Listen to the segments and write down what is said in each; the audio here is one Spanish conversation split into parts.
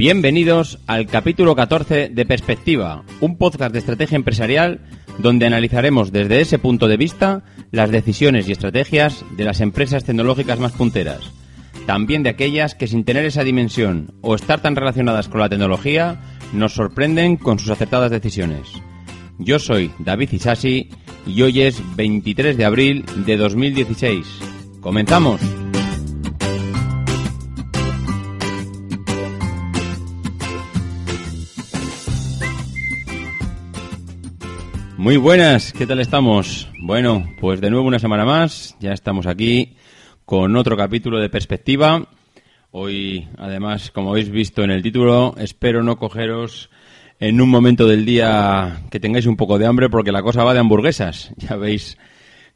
Bienvenidos al capítulo 14 de Perspectiva, un podcast de estrategia empresarial donde analizaremos desde ese punto de vista las decisiones y estrategias de las empresas tecnológicas más punteras, también de aquellas que sin tener esa dimensión o estar tan relacionadas con la tecnología nos sorprenden con sus acertadas decisiones. Yo soy David Isasi y hoy es 23 de abril de 2016. ¡Comenzamos! Muy buenas, ¿qué tal estamos? Bueno, pues de nuevo una semana más, ya estamos aquí con otro capítulo de perspectiva. Hoy, además, como habéis visto en el título, espero no cogeros en un momento del día que tengáis un poco de hambre porque la cosa va de hamburguesas. Ya veis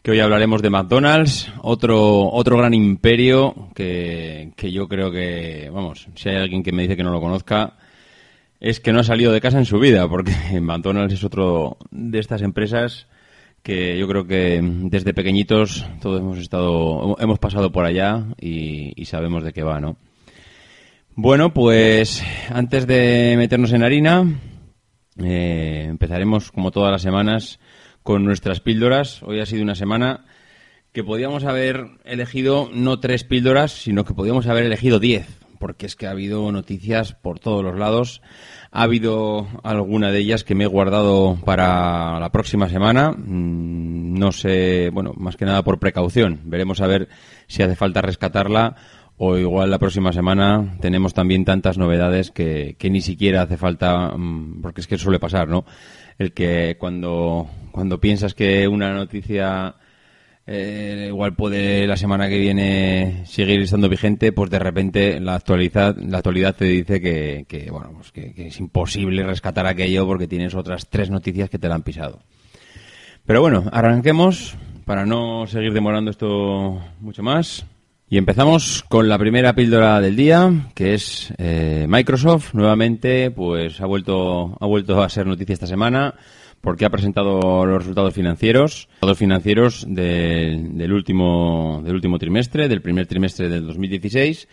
que hoy hablaremos de McDonald's, otro, otro gran imperio que, que yo creo que, vamos, si hay alguien que me dice que no lo conozca, es que no ha salido de casa en su vida, porque McDonald's es otro de estas empresas que yo creo que desde pequeñitos todos hemos estado, hemos pasado por allá y, sabemos de qué va, ¿no? Bueno, pues antes de meternos en harina, eh, empezaremos como todas las semanas con nuestras píldoras. Hoy ha sido una semana que podíamos haber elegido no tres píldoras, sino que podíamos haber elegido diez, porque es que ha habido noticias por todos los lados. Ha habido alguna de ellas que me he guardado para la próxima semana. Mm, no sé, bueno, más que nada por precaución. Veremos a ver si hace falta rescatarla o igual la próxima semana tenemos también tantas novedades que, que ni siquiera hace falta, mm, porque es que suele pasar, ¿no? El que cuando, cuando piensas que una noticia eh, igual puede la semana que viene seguir estando vigente, pues de repente la actualidad, la actualidad te dice que, bueno, pues que, es imposible rescatar aquello porque tienes otras tres noticias que te la han pisado. Pero bueno, arranquemos para no seguir demorando esto mucho más. Y empezamos con la primera píldora del día, que es eh, Microsoft. Nuevamente, pues ha vuelto, ha vuelto a ser noticia esta semana porque ha presentado los resultados financieros, los financieros del, último, del último trimestre, del primer trimestre del 2016.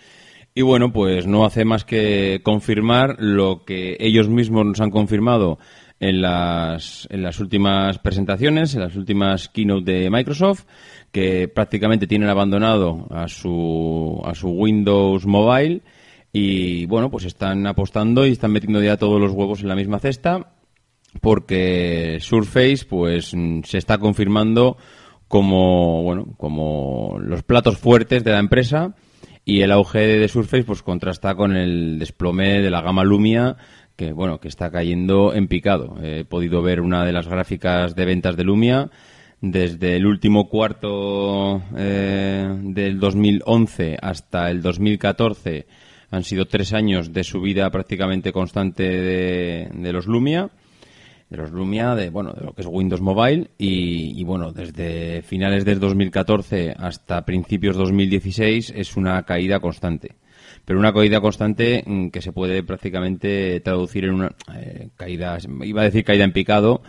Y bueno, pues no hace más que confirmar lo que ellos mismos nos han confirmado en las, en las últimas presentaciones, en las últimas keynote de Microsoft, que prácticamente tienen abandonado a su, a su Windows Mobile y bueno, pues están apostando y están metiendo ya todos los huevos en la misma cesta porque Surface pues mm, se está confirmando como bueno como los platos fuertes de la empresa y el auge de Surface pues contrasta con el desplome de la gama Lumia que bueno que está cayendo en picado. He podido ver una de las gráficas de ventas de Lumia desde el último cuarto eh, del 2011 hasta el 2014 han sido tres años de subida prácticamente constante de, de los Lumia de los Lumia, de bueno, de lo que es Windows Mobile y, bueno, desde finales del 2014 hasta principios 2016 es una caída constante. Pero una caída constante mm, que se puede prácticamente traducir en una eh, caída, iba a decir caída en picado,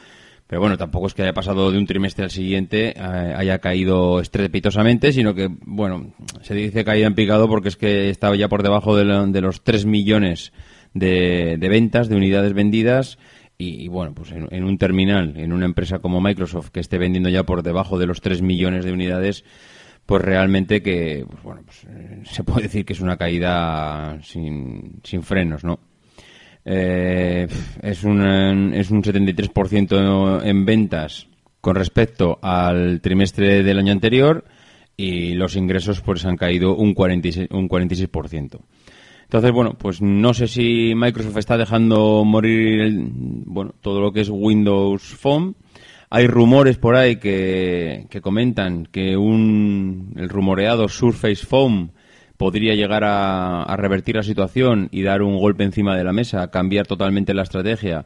Pero bueno, tampoco es que haya pasado de un trimestre al siguiente, eh, haya caído estrepitosamente, sino que, bueno, se dice caída en picado porque es que estaba ya por debajo de, los 3 millones de, ventas, de unidades vendidas. Y, bueno, pues en, un terminal, en una empresa como Microsoft que esté vendiendo ya por debajo de los 3 millones de unidades, pues realmente que, pues bueno, pues, eh, se puede decir que es una caída sin, sin frenos, ¿no? Eh, es, un, es un 73% en ventas con respecto al trimestre del año anterior y los ingresos pues han caído un 46%. Un 46%. Entonces, bueno, pues no sé si Microsoft está dejando morir bueno, todo lo que es Windows Phone. Hay rumores por ahí que, que comentan que un, el rumoreado Surface Phone podría llegar a, revertir la situación y dar un golpe encima de la mesa, cambiar totalmente la estrategia,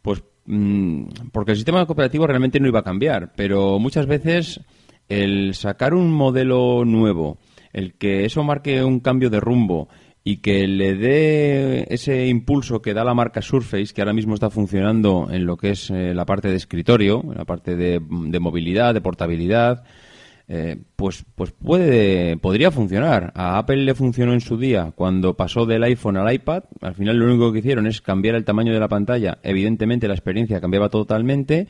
pues mm, porque el sistema cooperativo realmente no iba a cambiar, pero muchas veces el sacar un modelo nuevo, el que eso marque un cambio de rumbo y que le dé ese impulso que da la marca Surface, que ahora mismo está funcionando en lo que es eh, la parte de escritorio, en la parte de movilidad, de portabilidad, eh, pues, pues puede, podría funcionar. A Apple le funcionó en su día cuando pasó del iPhone al iPad. Al final lo único que hicieron es cambiar el tamaño de la pantalla. Evidentemente la experiencia cambiaba totalmente.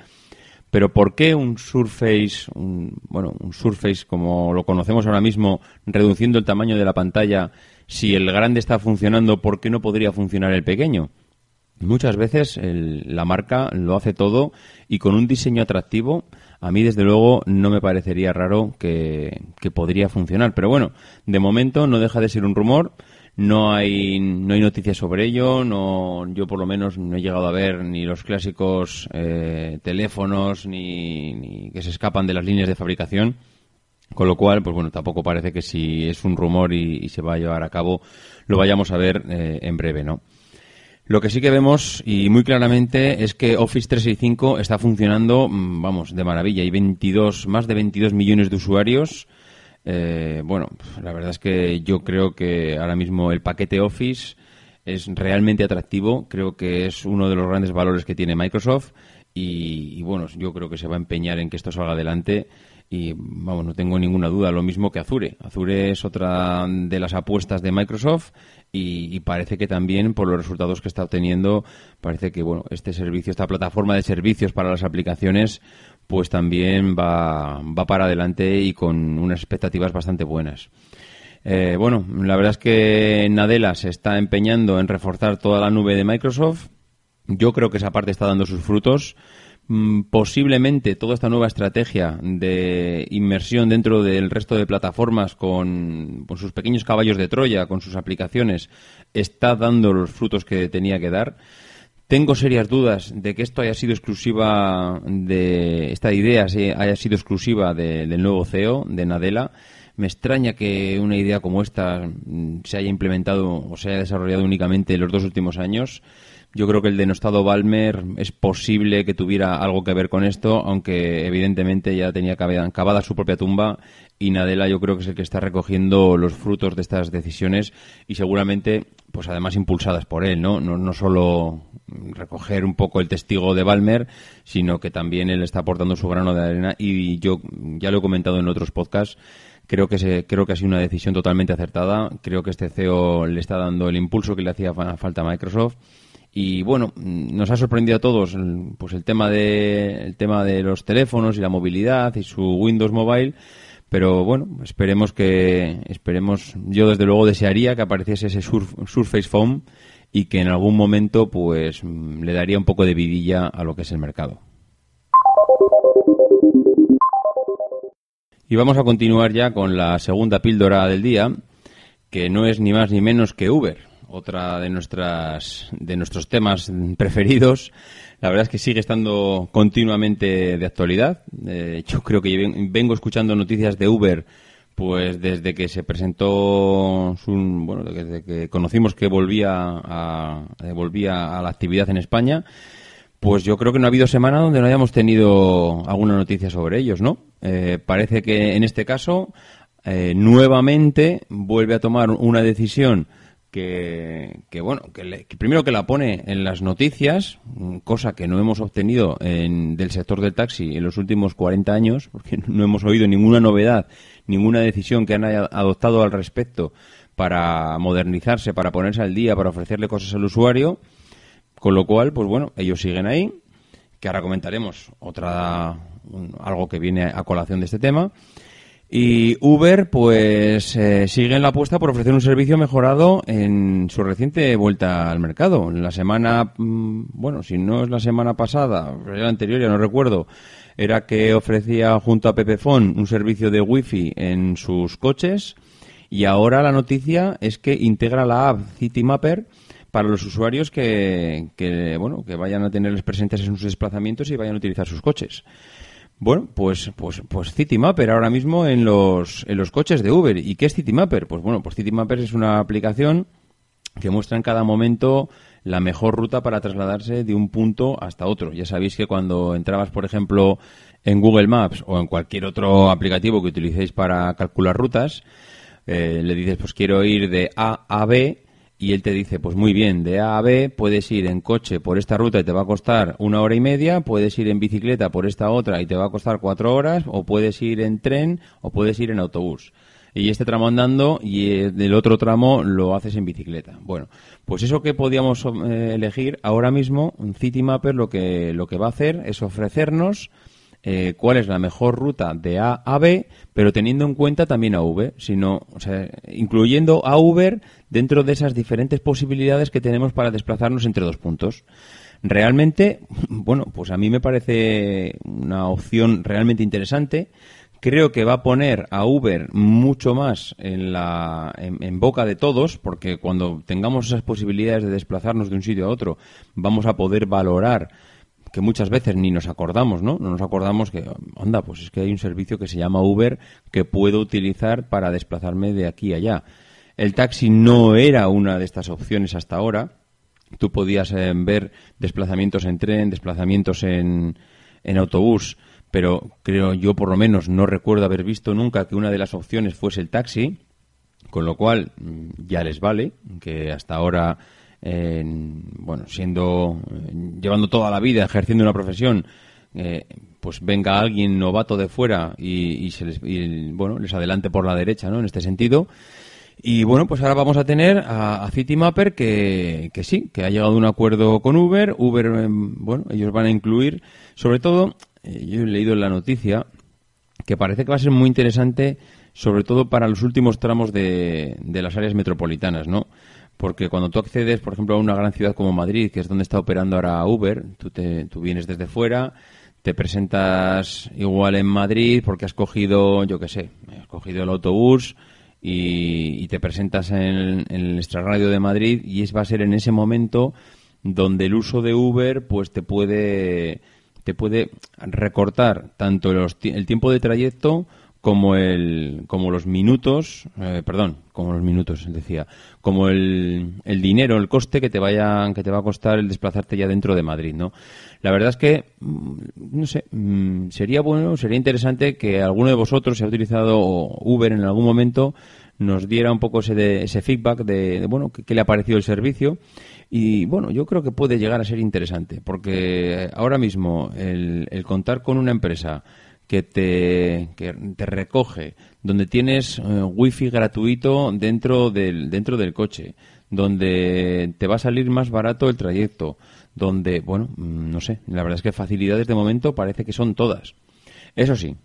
Pero ¿por qué un Surface, un, bueno, un Surface como lo conocemos ahora mismo, reduciendo el tamaño de la pantalla, si el grande está funcionando, ¿por qué no podría funcionar el pequeño? Muchas veces la marca lo hace todo y con un diseño atractivo a mí desde luego no me parecería raro que, podría funcionar. Pero bueno, de momento no deja de ser un rumor. No hay, no hay noticias sobre ello. No, yo por lo menos no he llegado a ver ni los clásicos eh, teléfonos ni, que se escapan de las líneas de fabricación. Con lo cual, pues bueno, tampoco parece que si es un rumor y, se va a llevar a cabo, lo vayamos a ver eh, en breve, ¿no? Lo que sí que vemos y muy claramente es que Office 365 está funcionando, mm, vamos, de maravilla. Hay 22, más de 22 millones de usuarios. Eh, bueno, la verdad es que yo creo que ahora mismo el paquete Office es realmente atractivo. Creo que es uno de los grandes valores que tiene Microsoft. Y, y bueno, yo creo que se va a empeñar en que esto salga adelante y vamos, no tengo ninguna duda, lo mismo que Azure. Azure es otra de las apuestas de Microsoft y, parece que también por los resultados que está obteniendo, parece que bueno, este servicio, esta plataforma de servicios para las aplicaciones, pues también va, va para adelante y con unas expectativas bastante buenas. Eh, bueno, la verdad es que Nadella se está empeñando en reforzar toda la nube de Microsoft. Yo creo que esa parte está dando sus frutos. Mm, posiblemente toda esta nueva estrategia de inmersión dentro del resto de plataformas con, sus pequeños caballos de Troya, con sus aplicaciones, está dando los frutos que tenía que dar. Tengo serias dudas de que esto haya sido exclusiva de esta idea haya sido exclusiva del nuevo CEO de Nadella. Me extraña que una idea como esta mm, se haya implementado o se haya desarrollado únicamente en los dos últimos años. Yo creo que el denostado Balmer es posible que tuviera algo que ver con esto, aunque evidentemente ya tenía cavada su propia tumba y Nadella yo creo que es el que está recogiendo los frutos de estas decisiones y seguramente, pues además impulsadas por él, ¿no? No, no solo recoger un poco el testigo de Balmer, sino que también él está aportando su grano de arena y yo ya lo he comentado en otros podcasts creo que se, creo que ha sido una decisión totalmente acertada creo que este CEO le está dando el impulso que le hacía falta a Microsoft y bueno, nos ha sorprendido a todos pues el tema de el tema de los teléfonos y la movilidad y su Windows Mobile, pero bueno, esperemos que esperemos yo desde luego desearía que apareciese ese Surface Phone y que en algún momento pues le daría un poco de vidilla a lo que es el mercado. Y vamos a continuar ya con la segunda píldora del día, que no es ni más ni menos que Uber otra de nuestras de nuestros temas preferidos. La verdad es que sigue estando continuamente de actualidad. Eh, yo creo que vengo escuchando noticias de Uber pues desde que se presentó bueno desde que conocimos que volvía a eh, volvía a la actividad en España pues yo creo que no ha habido semana donde no hayamos tenido alguna noticia sobre ellos no eh, parece que en este caso nuevamente vuelve a tomar una decisión que, que bueno, que, primero que la pone en las noticias, cosa que no hemos obtenido en, del sector del taxi en los últimos 40 años, porque no hemos oído ninguna novedad, ninguna decisión que han adoptado al respecto para modernizarse, para ponerse al día, para ofrecerle cosas al usuario, con lo cual, pues bueno, ellos siguen ahí, que ahora comentaremos otra algo que viene a colación de este tema. Y Uber, pues, eh, sigue en la apuesta por ofrecer un servicio mejorado en su reciente vuelta al mercado. La semana, mm, bueno, si no es la semana pasada, la anterior, ya no recuerdo, era que ofrecía junto a Pepefon un servicio de Wi-Fi en sus coches. Y ahora la noticia es que integra la app CityMapper para los usuarios que, que, bueno, que vayan a tenerles presentes en sus desplazamientos y vayan a utilizar sus coches. Bueno, pues, pues, pues CityMapper ahora mismo en los, en los coches de Uber. ¿Y qué es CityMapper? Pues bueno, pues CityMapper es una aplicación que muestra en cada momento la mejor ruta para trasladarse de un punto hasta otro. Ya sabéis que cuando entrabas, por ejemplo, en Google Maps o en cualquier otro aplicativo que utilicéis para calcular rutas, eh, le dices, pues quiero ir de A a B y él te dice, pues muy bien, de A a B puedes ir en coche por esta ruta y te va a costar una hora y media, puedes ir en bicicleta por esta otra y te va a costar cuatro horas, o puedes ir en tren o puedes ir en autobús. Y este tramo andando y el otro tramo lo haces en bicicleta. Bueno, pues eso que podíamos eh, elegir ahora mismo, un Citymapper lo que, lo que va a hacer es ofrecernos eh, cuál es la mejor ruta de A a B, pero teniendo en cuenta también a V, sino, o sea, incluyendo a Uber dentro de esas diferentes posibilidades que tenemos para desplazarnos entre dos puntos. Realmente, bueno, pues a mí me parece una opción realmente interesante. Creo que va a poner a Uber mucho más en, la, en, boca de todos, porque cuando tengamos esas posibilidades de desplazarnos de un sitio a otro, vamos a poder valorar que muchas veces ni nos acordamos, ¿no? No nos acordamos que, anda, pues es que hay un servicio que se llama Uber que puedo utilizar para desplazarme de aquí a allá. El taxi no era una de estas opciones hasta ahora. Tú podías eh, ver desplazamientos en tren, desplazamientos en, autobús, pero creo yo por lo menos no recuerdo haber visto nunca que una de las opciones fuese el taxi, con lo cual mm, ya les vale, que hasta ahora bueno, siendo, llevando toda la vida ejerciendo una profesión, eh, pues venga alguien novato de fuera y, se les, bueno, les adelante por la derecha, ¿no? En este sentido. Y bueno, pues ahora vamos a tener a, a CityMapper que, que, sí, que ha llegado a un acuerdo con Uber. Uber, em, bueno, ellos van a incluir, sobre todo, eh, yo he leído en la noticia que parece que va a ser muy interesante, sobre todo para los últimos tramos de, de las áreas metropolitanas, ¿no? Porque cuando tú accedes, por ejemplo, a una gran ciudad como Madrid, que es donde está operando ahora Uber, tú, te, tú vienes desde fuera, te presentas igual en Madrid porque has cogido, yo qué sé, has cogido el autobús y, te presentas en, el extrarradio de Madrid y es, va a ser en ese momento donde el uso de Uber pues te puede te puede recortar tanto el tiempo de trayecto como el como los minutos eh, perdón como los minutos decía como el, el, dinero el coste que te vayan que te va a costar el desplazarte ya dentro de Madrid no la verdad es que mm, no sé mm, sería bueno sería interesante que alguno de vosotros si ha utilizado Uber en algún momento nos diera un poco ese, ese feedback de, bueno qué le ha parecido el servicio. Y bueno yo creo que puede llegar a ser interesante porque ahora mismo el, el contar con una empresa que te, que te recoge, donde tienes eh, wifi gratuito dentro del, dentro del coche, donde te va a salir más barato el trayecto, donde, bueno, mm, no sé, la verdad es que facilidades de momento parece que son todas. Eso sí,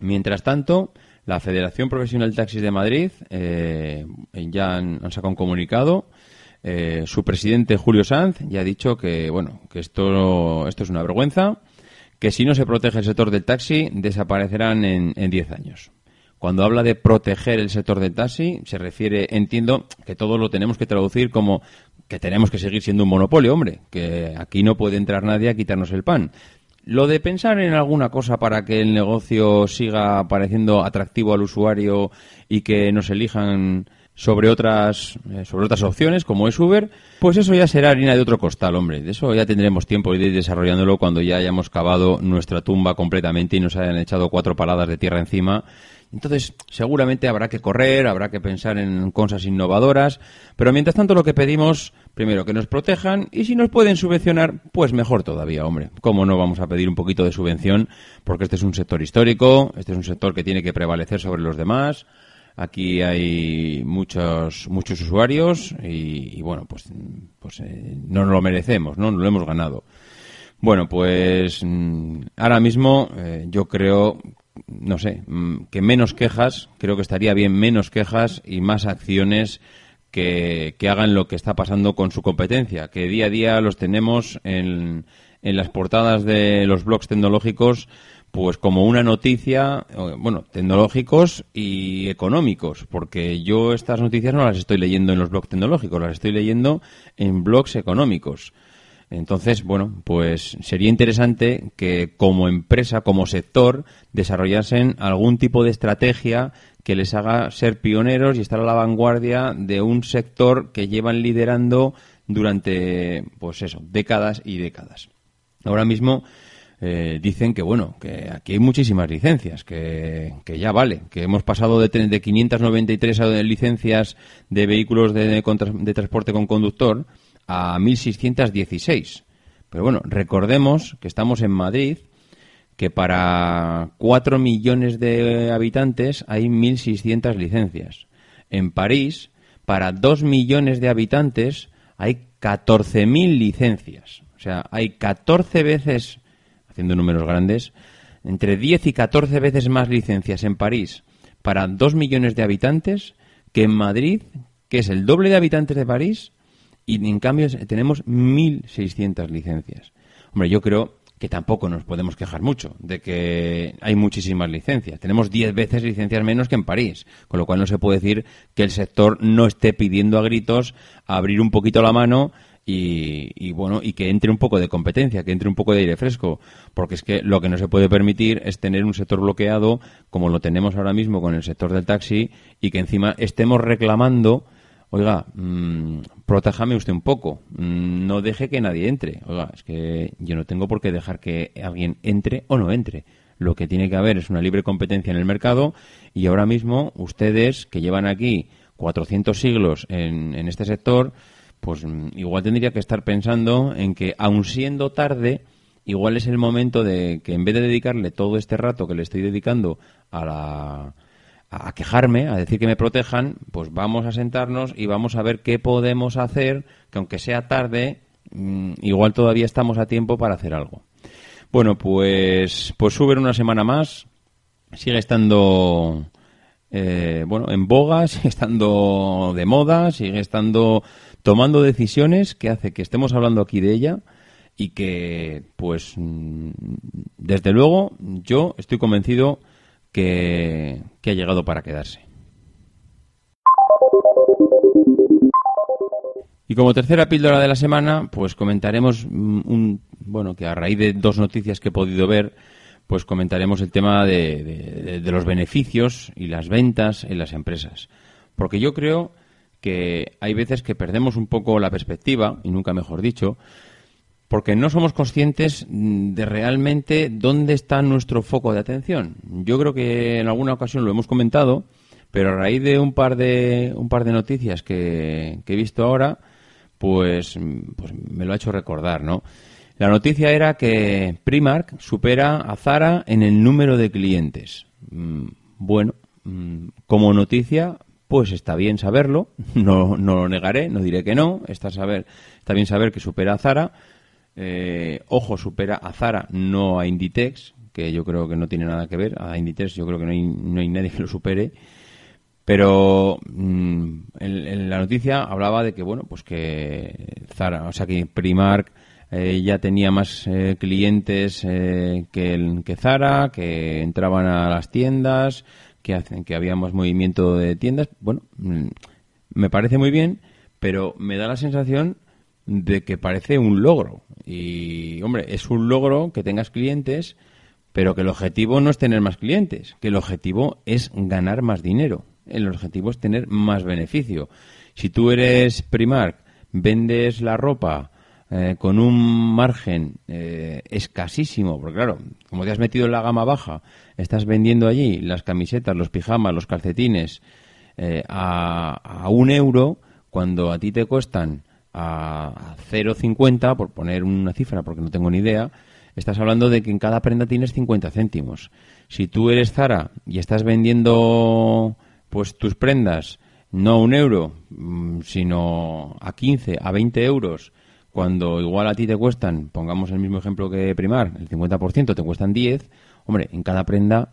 mientras tanto, la Federación Profesional Taxis de Madrid eh, ya han, sacado un comunicado. Eh, su presidente Julio Sanz ya ha dicho que bueno que esto esto es una vergüenza que si no se protege el sector del taxi, desaparecerán en 10 años. Cuando habla de proteger el sector del taxi, se refiere, entiendo, que todo lo tenemos que traducir como que tenemos que seguir siendo un monopolio, hombre, que aquí no puede entrar nadie a quitarnos el pan. Lo de pensar en alguna cosa para que el negocio siga pareciendo atractivo al usuario y que nos elijan sobre otras, eh, sobre otras opciones, como es Uber, pues eso ya será harina de otro costal, hombre. De eso ya tendremos tiempo de ir desarrollándolo cuando ya hayamos cavado nuestra tumba completamente y nos hayan echado cuatro paladas de tierra encima Entonces, seguramente habrá que correr, habrá que pensar en cosas innovadoras, pero mientras tanto lo que pedimos, primero, que nos protejan y si nos pueden subvencionar, pues mejor todavía, hombre. ¿Cómo no vamos a pedir un poquito de subvención? Porque este es un sector histórico, este es un sector que tiene que prevalecer sobre los demás. Aquí hay muchos muchos usuarios y, bueno, pues, pues eh, no nos lo merecemos, ¿no? Nos lo hemos ganado. Bueno, pues mm, ahora mismo eh, yo creo, no sé, mm, que menos quejas, creo que estaría bien menos quejas y más acciones que, que, hagan lo que está pasando con su competencia, que día a día los tenemos en, en las portadas de los blogs tecnológicos pues como una noticia, bueno, tecnológicos y económicos, porque yo estas noticias no las estoy leyendo en los blogs tecnológicos, las estoy leyendo en blogs económicos. Entonces, bueno, pues sería interesante que como empresa, como sector, desarrollasen algún tipo de estrategia que les haga ser pioneros y estar a la vanguardia de un sector que llevan liderando durante, pues eso, décadas y décadas. Ahora mismo eh, dicen que, bueno, que aquí hay muchísimas licencias, que, que ya vale, que hemos pasado de, de 593 licencias de vehículos de, de transporte con conductor a 1.616. Pero bueno, recordemos que estamos en Madrid, que para 4 millones de habitantes hay 1.600 licencias. En París, para 2 millones de habitantes hay 14.000 licencias. O sea, hay 14 veces, haciendo números grandes, entre 10 y 14 veces más licencias en París para 2 millones de habitantes que en Madrid, que es el doble de habitantes de París, y en cambio tenemos 1.600 licencias. Hombre, yo creo que tampoco nos podemos quejar mucho de que hay muchísimas licencias. Tenemos 10 veces licencias menos que en París, con lo cual no se puede decir que el sector no esté pidiendo a gritos abrir un poquito la mano y, bueno y que entre un poco de competencia, que entre un poco de aire fresco, porque es que lo que no se puede permitir es tener un sector bloqueado como lo tenemos ahora mismo con el sector del taxi y que encima estemos reclamando oiga, mmm, protéjame usted un poco, mm, no deje que nadie entre. Oiga, es que yo no tengo por qué dejar que alguien entre o no entre. Lo que tiene que haber es una libre competencia en el mercado y ahora mismo ustedes que llevan aquí 400 siglos en, en este sector, pues mm, igual tendría que estar pensando en que, aun siendo tarde, igual es el momento de que en vez de dedicarle todo este rato que le estoy dedicando a la a quejarme, a decir que me protejan, pues vamos a sentarnos y vamos a ver qué podemos hacer, que aunque sea tarde, mm, igual todavía estamos a tiempo para hacer algo. Bueno, pues, pues Uber una semana más sigue estando eh, bueno en boga, sigue estando de moda, sigue estando tomando decisiones que hace que estemos hablando aquí de ella y que, pues, mm, desde luego, yo estoy convencido que, ha llegado para quedarse. Y como tercera píldora de la semana, pues comentaremos mm, un, bueno, que a raíz de dos noticias que he podido ver, pues comentaremos el tema de, de, los beneficios y las ventas en las empresas. Porque yo creo que hay veces que perdemos un poco la perspectiva, y nunca mejor dicho, porque no somos conscientes mm, de realmente dónde está nuestro foco de atención. Yo creo que en alguna ocasión lo hemos comentado, pero a raíz de un par de un par de noticias que, he visto ahora, pues, pues, me lo ha hecho recordar, ¿no? La noticia era que Primark supera a Zara en el número de clientes. Mm, bueno, mm, como noticia, pues está bien saberlo, no, no lo negaré, no diré que no, está, saber, está bien saber que supera a Zara, eh, ojo, supera a Zara, no a Inditex, que yo creo que no tiene nada que ver. A Inditex yo creo que no hay, no hay nadie que lo supere. Pero mm, en, la noticia hablaba de que, bueno, pues que Zara, o sea, que Primark eh, ya tenía más eh, clientes que, el, que Zara, que entraban a las tiendas, que, que había más movimiento de tiendas. Bueno, mm, me parece muy bien, pero me da la sensación de que parece un logro. Y, hombre, es un logro que tengas clientes, pero que el objetivo no es tener más clientes, que el objetivo es ganar más dinero. El objetivo es tener más beneficio. Si tú eres Primark, vendes la ropa eh, con un margen eh, escasísimo, porque claro, como te has metido en la gama baja, estás vendiendo allí las camisetas, los pijamas, los calcetines eh, a, un euro, cuando a ti te cuestan a, 0,50, por poner una cifra, porque no tengo ni idea, estás hablando de que en cada prenda tienes 50 céntimos. Si tú eres Zara y estás vendiendo pues tus prendas no a un euro, mm, sino a 15, a 20 euros, cuando igual a ti te cuestan, pongamos el mismo ejemplo que Primar, el 50% te cuestan 10, hombre, en cada prenda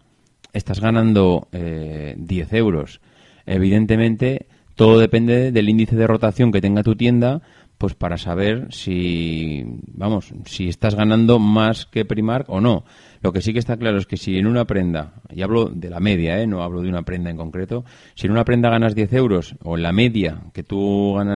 estás ganando eh, 10 euros. Evidentemente, todo depende del índice de rotación que tenga tu tienda, pues para saber si, vamos, si estás ganando más que Primark o no. Lo que sí que está claro es que si en una prenda, y hablo de la media, ¿eh? no hablo de una prenda en concreto, si en una prenda ganas 10 euros o en la media que tú ganas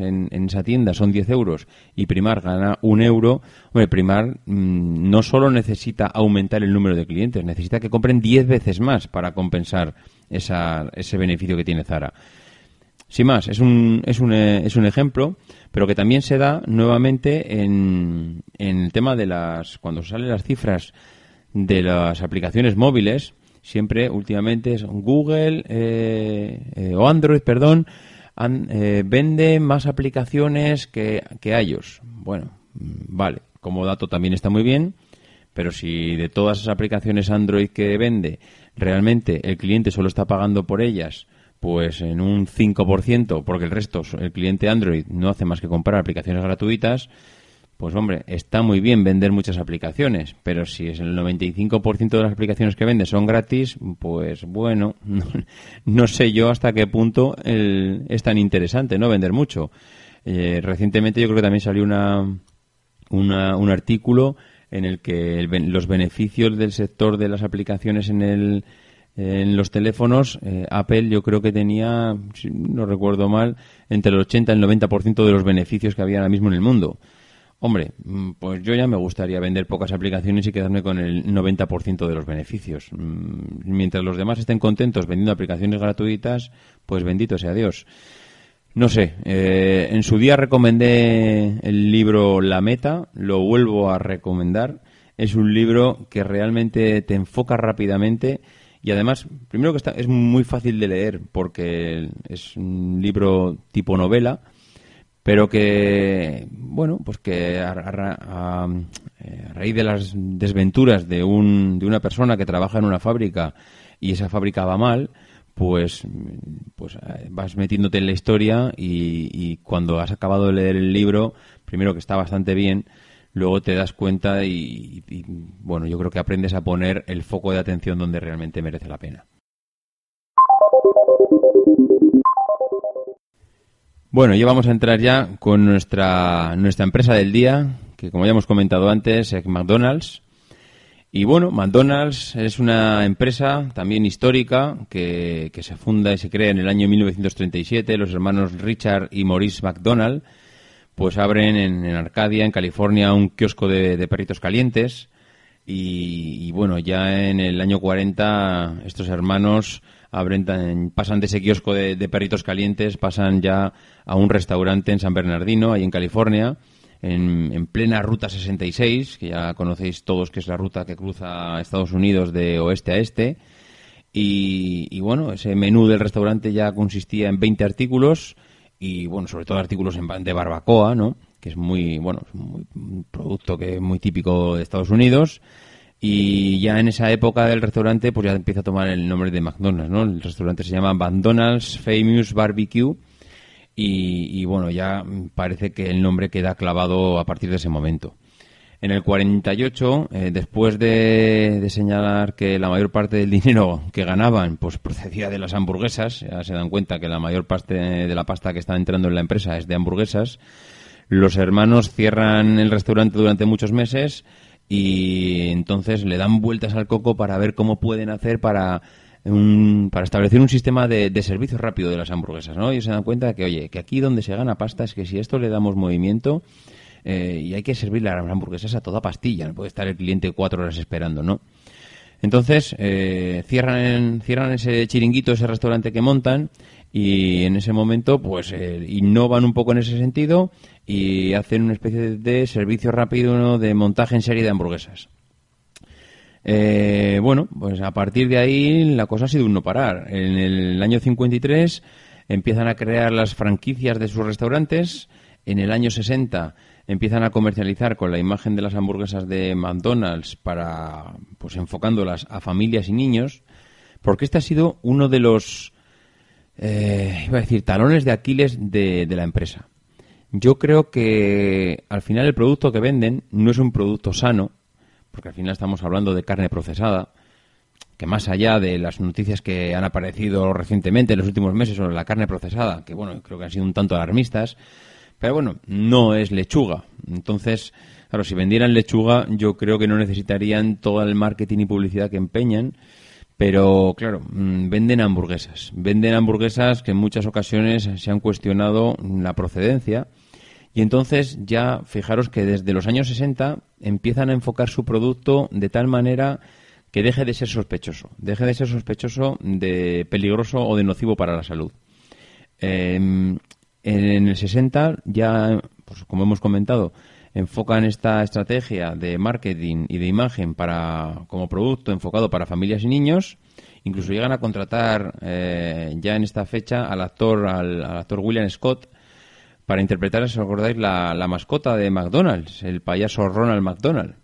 En, esa tienda son 10 euros y Primar gana un euro, hombre, Primar mm, no solo necesita aumentar el número de clientes, necesita que compren 10 veces más para compensar esa, ese beneficio que tiene Zara. Sin más, es un, es un, eh, es un ejemplo, pero que también se da nuevamente en, en el tema de las, cuando salen las cifras de las aplicaciones móviles, siempre últimamente es Google eh, eh, o Android, perdón, eh, vende más aplicaciones que, que. Bueno, mm, vale, como dato también está muy bien, pero si de todas esas aplicaciones Android que vende, realmente el cliente solo está pagando por ellas, pues en un 5%, porque el resto, el cliente Android no hace más que comprar aplicaciones gratuitas, pues hombre, está muy bien vender muchas aplicaciones, pero si es el 95% de las aplicaciones que vende son gratis, pues bueno, no, sé yo hasta qué punto es tan interesante, ¿no? Vender mucho. Eh, recientemente yo creo que también salió una, un artículo en el que los beneficios del sector de las aplicaciones en el en los teléfonos, eh, Apple yo creo que tenía, si no recuerdo mal, entre el 80 y el 90% de los beneficios que había ahora mismo en el mundo. Hombre, mm, pues yo ya me gustaría vender pocas aplicaciones y quedarme con el 90% de los beneficios. Mm, mientras los demás estén contentos vendiendo aplicaciones gratuitas, pues bendito sea Dios. No sé, eh, en su día recomendé el libro La Meta, lo vuelvo a recomendar. Es un libro que realmente te enfoca rápidamente y además, primero que está, es muy fácil de leer porque es un libro tipo novela pero que, bueno, pues que a, eh, a, raíz de las desventuras de, un, de una persona que trabaja en una fábrica y esa fábrica va mal, pues, pues eh, vas metiéndote en la historia y, cuando has acabado de leer el libro, primero que está bastante bien, luego te das cuenta y, bueno, yo creo que aprendes a poner el foco de atención donde realmente merece la pena. Bueno, ya vamos a entrar ya con nuestra, nuestra empresa del día, que como ya hemos comentado antes es McDonald's. Y bueno, McDonald's es una empresa también histórica que, se funda y se crea en el año 1937. Los hermanos Richard y Maurice McDonald pues abren en, Arcadia, en California, un kiosco de, perritos calientes. Y, bueno, ya en el año 40 estos hermanos abren, pasan de ese kiosco de, perritos calientes, pasan ya a un restaurante en San Bernardino, ahí en California en, plena Ruta 66, que ya conocéis todos que es la ruta que cruza Estados Unidos de oeste a este. Y, bueno, ese menú del restaurante ya consistía en 20 artículos y, bueno, sobre todo artículos de barbacoa, ¿no? Que es muy, bueno, un producto que es muy típico de Estados Unidos. Y ya en esa época del restaurante, pues ya empieza a tomar el nombre de McDonald's, ¿no? El restaurante se llama McDonald's Famous Barbecue y, bueno, ya parece que el nombre queda clavado a partir de ese momento. En el 48, eh, después de, señalar que la mayor parte del dinero que ganaban pues procedía de las hamburguesas, ya se dan cuenta que la mayor parte de la pasta que está entrando en la empresa es de hamburguesas, los hermanos cierran el restaurante durante muchos meses y entonces le dan vueltas al coco para ver cómo pueden hacer para para establecer un sistema de, servicio rápido de las hamburguesas, ¿no? Y se dan cuenta de que, oye, que aquí donde se gana pasta es que si esto le damos movimiento eh, y hay que servir las hamburguesas a toda pastilla, no puede estar el cliente cuatro horas esperando, ¿no? Entonces, eh, cierran, cierran ese chiringuito, ese restaurante que montan y en ese momento, pues, eh, innovan un poco en ese sentido y hacen una especie de servicio rápido de montaje en serie de hamburguesas. Eh, bueno, pues a partir de ahí la cosa ha sido un no parar. En el año 53 empiezan a crear las franquicias de sus restaurantes. En el año 60 empiezan a comercializar con la imagen de las hamburguesas de McDonald's para, pues enfocándolas a familias y niños, porque este ha sido uno de los, eh, iba a decir, talones de Aquiles de la empresa. Yo creo que al final el producto que venden no es un producto sano, porque al final estamos hablando de carne procesada, que más allá de las noticias que han aparecido recientemente en los últimos meses sobre la carne procesada, que bueno, creo que han sido un tanto alarmistas, pero bueno, no es lechuga. Entonces, claro, si vendieran lechuga, yo creo que no necesitarían todo el marketing y publicidad que empeñan. Pero claro, mm, venden hamburguesas. Venden hamburguesas que en muchas ocasiones se han cuestionado la procedencia y entonces ya fijaros que desde los años 60 empiezan a enfocar su producto de tal manera que deje de ser sospechoso, deje de ser sospechoso de peligroso o de nocivo para la salud. Em, en el 60 ya, pues como hemos comentado, enfocan esta estrategia de marketing y de imagen para como producto enfocado para familias y niños. Incluso llegan a contratar eh, ya en esta fecha al actor al actor William Scott para interpretar, si os acordáis, la, mascota de McDonald's, el payaso Ronald McDonald.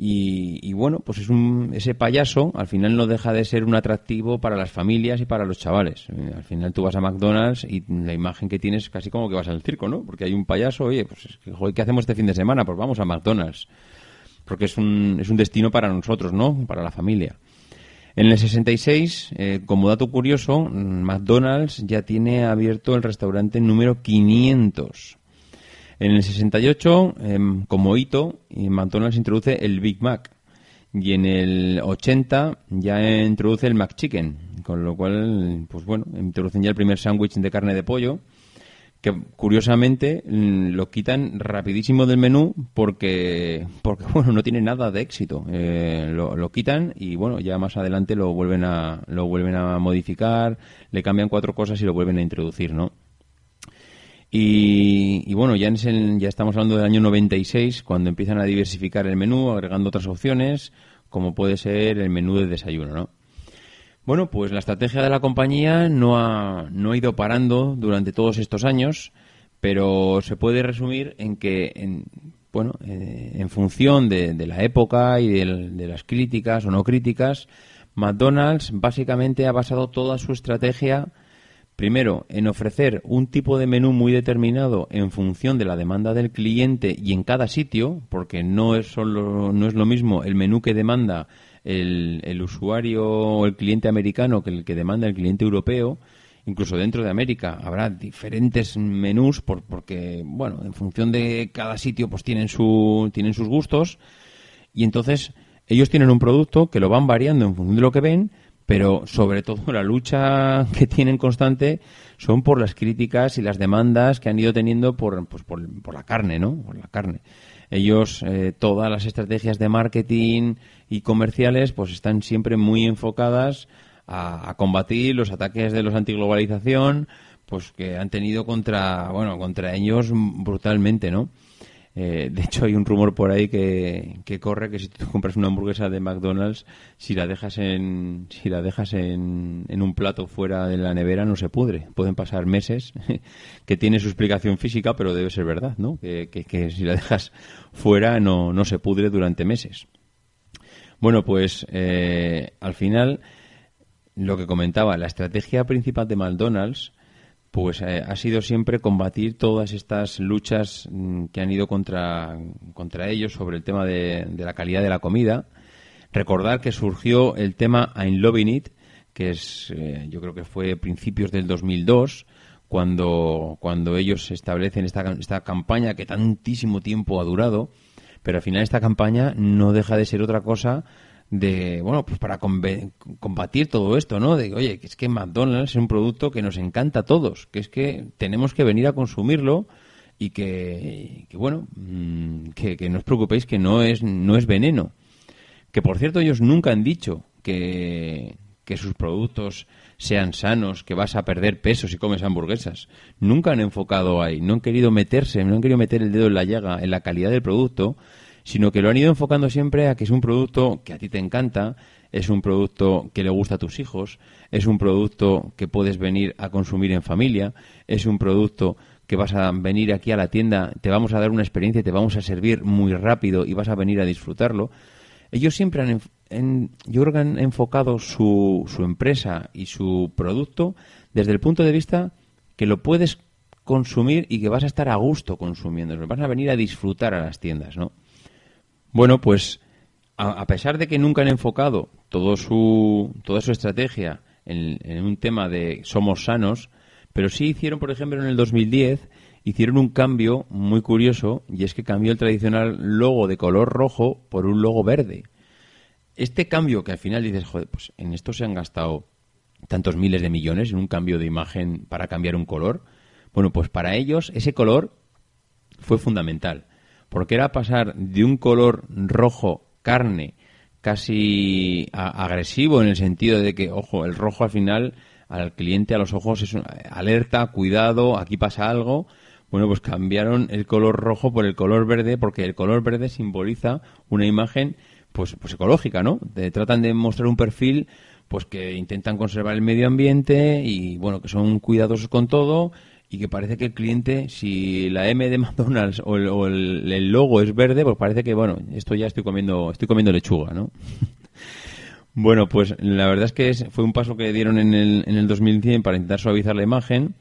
Y, bueno, pues es un, ese payaso al final no deja de ser un atractivo para las familias y para los chavales. Eh, al final tú vas a McDonald's y la imagen que tienes casi como que vas al circo, ¿no? Porque hay un payaso, oye, pues ¿qué hacemos este fin de semana? Pues vamos a McDonald's. Porque es un, es un destino para nosotros, ¿no? Para la familia. En el 66, eh, como dato curioso, McDonald's ya tiene abierto el restaurante número 500. En el 68, em, como hito, eh, McDonald's introduce el Big Mac. Y en el 80 ya introduce el McChicken, con lo cual, pues bueno, introducen ya el primer sándwich de carne de pollo que curiosamente mm, lo quitan rapidísimo del menú porque porque bueno no tiene nada de éxito eh, lo, quitan y bueno ya más adelante lo vuelven a lo vuelven a modificar le cambian cuatro cosas y lo vuelven a introducir no y, bueno ya en ya estamos hablando del año 96 cuando empiezan a diversificar el menú agregando otras opciones como puede ser el menú de desayuno no bueno, pues la estrategia de la compañía no ha, no ha ido parando durante todos estos años, pero se puede resumir en que, en, bueno, eh, en función de, la época y de, las críticas o no críticas, McDonald's básicamente ha basado toda su estrategia Primero, en ofrecer un tipo de menú muy determinado en función de la demanda del cliente y en cada sitio, porque no es, solo, no es lo mismo el menú que demanda el, el usuario o el cliente americano que el que demanda el cliente europeo. Incluso dentro de América habrá diferentes menús por, porque, bueno, en función de cada sitio pues tienen, su, tienen sus gustos y entonces ellos tienen un producto que lo van variando en función de lo que ven, pero sobre todo la lucha que tienen constante son por las críticas y las demandas que han ido teniendo por, pues por, la carne, ¿no? Por la carne. Ellos, eh, todas las estrategias de marketing y comerciales, pues están siempre muy enfocadas a, a combatir los ataques de los antiglobalización, pues que han tenido contra, bueno, contra ellos brutalmente, ¿no? Eh, de hecho, hay un rumor por ahí que, corre que si tú compras una hamburguesa de McDonald's, si la dejas en si la dejas en, un plato fuera de la nevera no se pudre. Pueden pasar meses, que tiene su explicación física, pero debe ser verdad, ¿no? Que, si la dejas fuera no, no se pudre durante meses. Bueno, pues eh, al final, lo que comentaba, la estrategia principal de McDonald's pues eh, ha sido siempre combatir todas estas luchas mm, que han ido contra, contra ellos sobre el tema de, la calidad de la comida. Recordar que surgió el tema I'm Loving It, que es, eh, yo creo que fue principios del 2002, cuando, cuando ellos establecen esta, esta campaña que tantísimo tiempo ha durado, pero al final esta campaña no deja de ser otra cosa de, bueno, pues para combatir todo esto, ¿no? De, oye, que es que McDonald's es un producto que nos encanta a todos, que es que tenemos que venir a consumirlo y que, bueno, mm, que, que, no os preocupéis que no es, no es veneno. Que por cierto ellos nunca han dicho que, que sus productos sean sanos, que vas a perder peso si comes hamburguesas. Nunca han enfocado ahí, no han querido meterse, no han querido meter el dedo en la llaga en la calidad del producto, sino que lo han ido enfocando siempre a que es un producto que a ti te encanta, es un producto que le gusta a tus hijos, es un producto que puedes venir a consumir en familia, es un producto que vas a venir aquí a la tienda, te vamos a dar una experiencia te vamos a servir muy rápido y vas a venir a disfrutarlo. Ellos siempre han, en, yo creo que han enfocado su, su empresa y su producto desde el punto de vista que lo puedes consumir y que vas a estar a gusto consumiendo, vas a venir a disfrutar a las tiendas, ¿no? Bueno, pues a, pesar de que nunca han enfocado todo su, toda su estrategia en, un tema de somos sanos, pero sí hicieron, por ejemplo, en el 2010, hicieron un cambio muy curioso y es que cambió el tradicional logo de color rojo por un logo verde. Este cambio que al final dices, joder, pues en esto se han gastado tantos miles de millones en un cambio de imagen para cambiar un color. Bueno, pues para ellos ese color fue fundamental porque era pasar de un color rojo carne casi agresivo en el sentido de que, ojo, el rojo al final al cliente a los ojos es una, alerta, cuidado, aquí pasa algo. Bueno, pues cambiaron el color rojo por el color verde porque el color verde simboliza una imagen pues, pues ecológica, ¿no? tratan de mostrar un perfil pues que intentan conservar el medio ambiente y bueno, que son cuidadosos con todo y que parece que el cliente, si la M de McDonald's o el, logo es verde, pues parece que, bueno, esto ya estoy comiendo, estoy comiendo lechuga, ¿no? bueno, pues la verdad es que fue un paso que dieron en el, en el 2100 para intentar suavizar la imagen,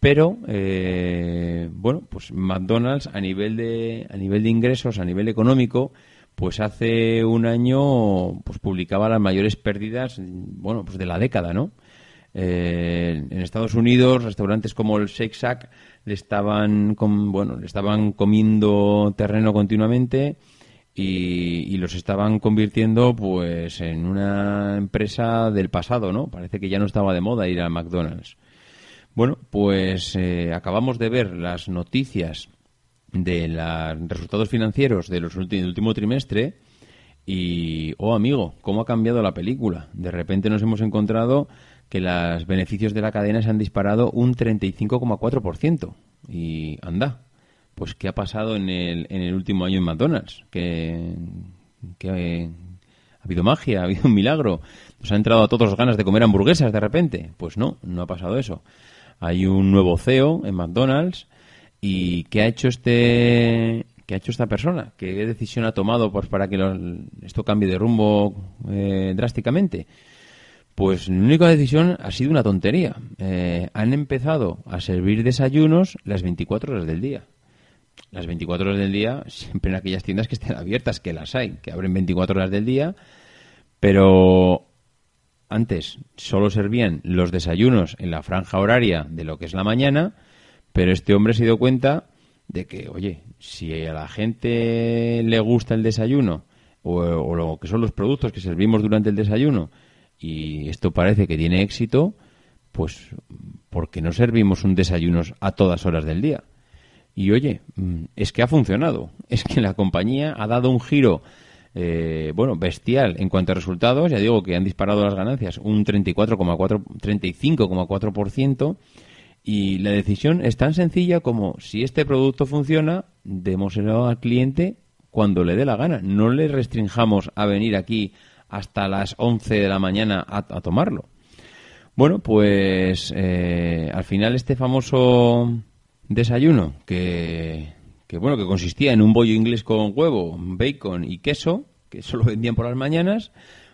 pero, eh, bueno, pues McDonald's a nivel de, a nivel de ingresos, a nivel económico, pues hace un año pues publicaba las mayores pérdidas, bueno, pues de la década, ¿no? Eh, en Estados Unidos, restaurantes como el Shake Shack le estaban, bueno, le estaban comiendo terreno continuamente y, los estaban convirtiendo pues en una empresa del pasado, ¿no? Parece que ya no estaba de moda ir a McDonald's. Bueno, pues eh, acabamos de ver las noticias de los resultados financieros del último trimestre y, oh amigo, ¿cómo ha cambiado la película? De repente nos hemos encontrado que los beneficios de la cadena se han disparado un 35,4%. Y anda, pues ¿qué ha pasado en el, en el último año en McDonald's? Que, ha habido magia, ha habido un milagro. Nos ha entrado a todos ganas de comer hamburguesas de repente. Pues no, no ha pasado eso. Hay un nuevo CEO en McDonald's y ¿qué ha hecho este ¿Qué ha hecho esta persona? ¿Qué decisión ha tomado pues, para que esto cambie de rumbo eh, drásticamente? Pues la única decisión ha sido una tontería. Eh, han empezado a servir desayunos las 24 horas del día. Las 24 horas del día, siempre en aquellas tiendas que estén abiertas, que las hay, que abren 24 horas del día, pero antes solo servían los desayunos en la franja horaria de lo que es la mañana, pero este hombre se dio cuenta de que, oye, si a la gente le gusta el desayuno o, lo que son los productos que servimos durante el desayuno y esto parece que tiene éxito, pues ¿por qué no servimos un desayuno a todas horas del día? Y oye, mm, es que ha funcionado, es que la compañía ha dado un giro eh, bueno, bestial en cuanto a resultados, ya digo que han disparado las ganancias un 34,4 35,4% y la decisión es tan sencilla como si este producto funciona, démoselo al cliente cuando le dé la gana. No le restringamos a venir aquí hasta las 11 de la mañana a, tomarlo. Bueno, pues eh, al final este famoso desayuno que, que, bueno que consistía en un bollo inglés con huevo, bacon y queso, que solo vendían por las mañanas,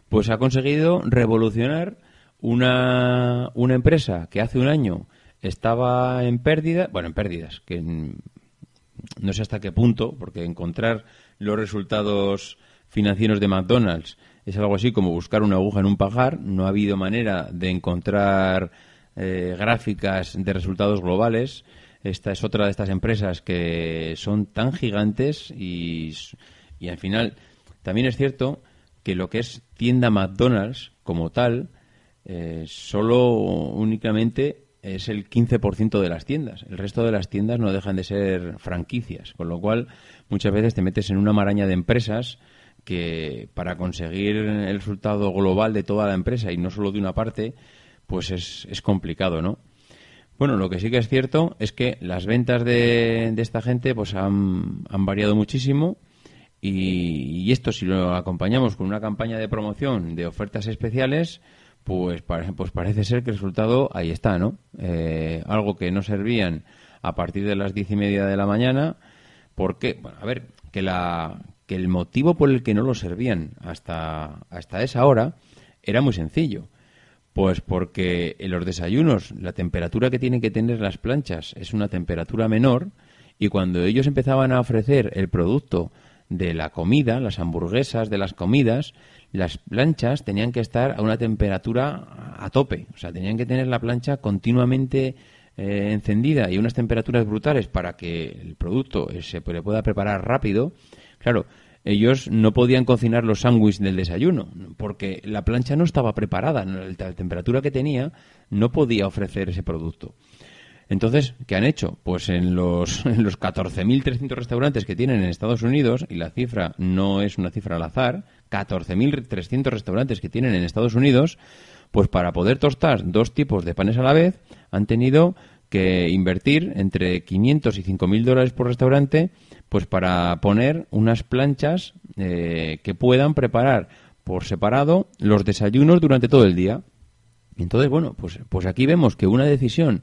pues ha conseguido revolucionar una, una empresa que hace un año estaba en pérdida, bueno, en pérdidas, que no sé hasta qué punto, porque encontrar los resultados financieros de McDonald's es algo así como buscar una aguja en un pajar. No ha habido manera de encontrar eh, gráficas de resultados globales. Esta es otra de estas empresas que son tan gigantes y, y al final también es cierto que lo que es tienda McDonald's como tal, eh, solo únicamente es el 15% de las tiendas. El resto de las tiendas no dejan de ser franquicias, con lo cual muchas veces te metes en una maraña de empresas que para conseguir el resultado global de toda la empresa y no solo de una parte, pues es, es complicado, ¿no? Bueno, lo que sí que es cierto es que las ventas de, de esta gente pues han, han variado muchísimo y, esto si lo acompañamos con una campaña de promoción de ofertas especiales, pues, pues parece ser que el resultado ahí está, ¿no? Eh, algo que no servían a partir de las diez y media de la mañana, porque, bueno, a ver, que, la, el motivo por el que no lo servían hasta, hasta esa hora era muy sencillo. Pues porque en los desayunos la temperatura que tienen que tener las planchas es una temperatura menor y cuando ellos empezaban a ofrecer el producto de la comida, las hamburguesas de las comidas, las planchas tenían que estar a una temperatura a tope, o sea, tenían que tener la plancha continuamente eh, encendida y unas temperaturas brutales para que el producto eh, se pueda preparar rápido. Claro, ellos no podían cocinar los sándwiches del desayuno porque la plancha no estaba preparada, la temperatura que tenía no podía ofrecer ese producto. Entonces, ¿qué han hecho? Pues en los, en los 14.300 restaurantes que tienen en Estados Unidos, y la cifra no es una cifra al azar, 14.300 restaurantes que tienen en Estados Unidos, pues para poder tostar dos tipos de panes a la vez, han tenido que invertir entre 500 y 5.000 dólares por restaurante, pues para poner unas planchas eh, que puedan preparar por separado los desayunos durante todo el día. Entonces, bueno, pues, pues aquí vemos que una decisión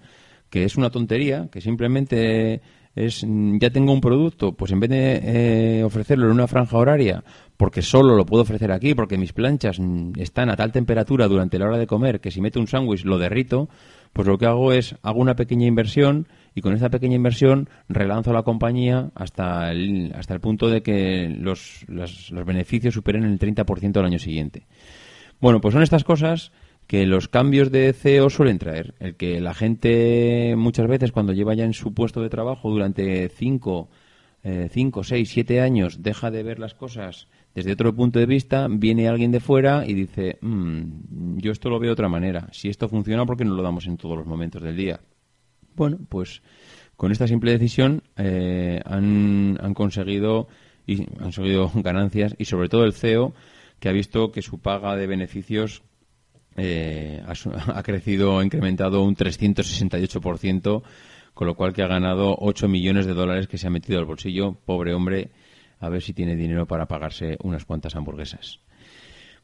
que es una tontería, que simplemente es ya tengo un producto, pues en vez de eh, ofrecerlo en una franja horaria, porque solo lo puedo ofrecer aquí, porque mis planchas están a tal temperatura durante la hora de comer que si meto un sándwich lo derrito, pues lo que hago es hago una pequeña inversión y con esta pequeña inversión relanzo la compañía hasta el, hasta el punto de que los, los, beneficios superen el 30% al año siguiente. Bueno, pues son estas cosas que los cambios de CEO suelen traer. El que la gente muchas veces cuando lleva ya en su puesto de trabajo durante 5, 5, 6, 7 años deja de ver las cosas desde otro punto de vista, viene alguien de fuera y dice, mm, yo esto lo veo de otra manera. Si esto funciona, ¿por qué no lo damos en todos los momentos del día? Bueno, pues con esta simple decisión eh, han, conseguido y han conseguido ganancias y sobre todo el CEO que ha visto que su paga de beneficios eh, ha, crecido, ha incrementado un 368%, con lo cual que ha ganado 8 millones de dólares que se ha metido al bolsillo. Pobre hombre, a ver si tiene dinero para pagarse unas cuantas hamburguesas.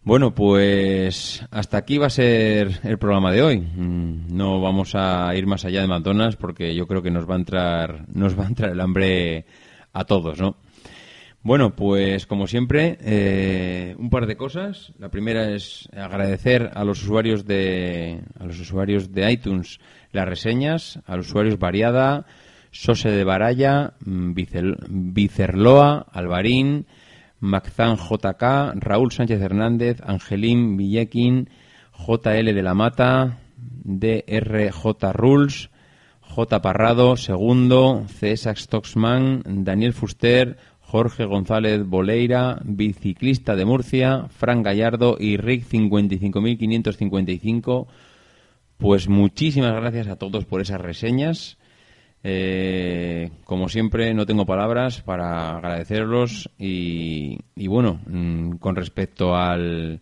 Bueno, pues hasta aquí va a ser el programa de hoy. Mm, no vamos a ir más allá de McDonald's porque yo creo que nos va a entrar, nos va a entrar el hambre a todos, ¿no? Bueno, pues como siempre, eh, un par de cosas. La primera es agradecer a los usuarios de a los usuarios de iTunes las reseñas, a los usuarios Variada, Sose de Baraya, mm, Vicerloa, Alvarín, Maxan JK, Raúl Sánchez Hernández, Angelín Villequín, JL de la Mata, DRJ Rules, J. Parrado, Segundo, César Stocksman, Daniel Fuster, Jorge González Boleira, biciclista de Murcia, Fran Gallardo y Rick 55555. Pues muchísimas gracias a todos por esas reseñas. Eh, como siempre, no tengo palabras para agradecerlos y, bueno, mm, con respecto al,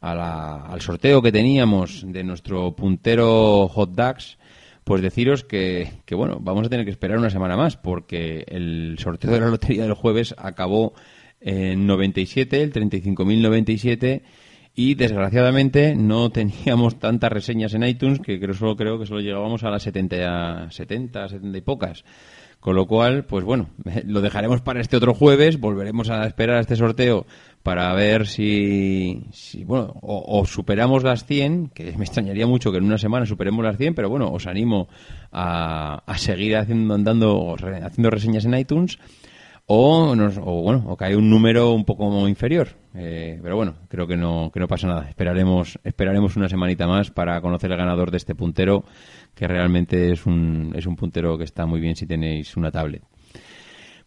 al sorteo que teníamos de nuestro puntero Hot Dogs, pues deciros que, que, bueno, vamos a tener que esperar una semana más porque el sorteo de la lotería del jueves acabó en 97, el 35.097 y desgraciadamente no teníamos tantas reseñas en iTunes que creo, solo, creo que solo llegábamos a las 70, 70, 70 y pocas. Con lo cual, pues bueno, lo dejaremos para este otro jueves, volveremos a esperar a este sorteo para ver si, bueno, o, superamos las 100, que me extrañaría mucho que en una semana superemos las 100, pero bueno, os animo a, a seguir haciendo, andando, haciendo reseñas en iTunes, o, o bueno, o hay un número un poco inferior. Eh, pero bueno, creo que no, que no pasa nada. Esperaremos, esperaremos una semanita más para conocer el ganador de este puntero, que realmente es un, es un puntero que está muy bien si tenéis una tablet.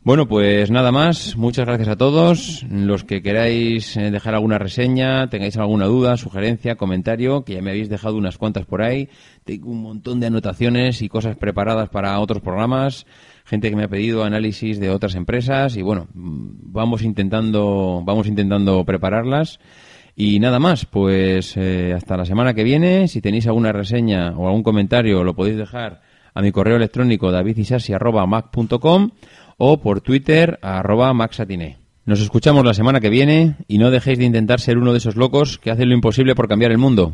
Bueno, pues nada más. Muchas gracias a todos. Los que queráis eh, dejar alguna reseña, tengáis alguna duda, sugerencia, comentario, que ya me habéis dejado unas cuantas por ahí. Tengo un montón de anotaciones y cosas preparadas para otros programas. Gente que me ha pedido análisis de otras empresas y bueno, vamos intentando, vamos intentando prepararlas. Y nada más, pues eh, hasta la semana que viene. Si tenéis alguna reseña o algún comentario, lo podéis dejar a mi correo electrónico davidisasi.mac.com o por Twitter arroba maxatiné. Nos escuchamos la semana que viene y no dejéis de intentar ser uno de esos locos que hacen lo imposible por cambiar el mundo.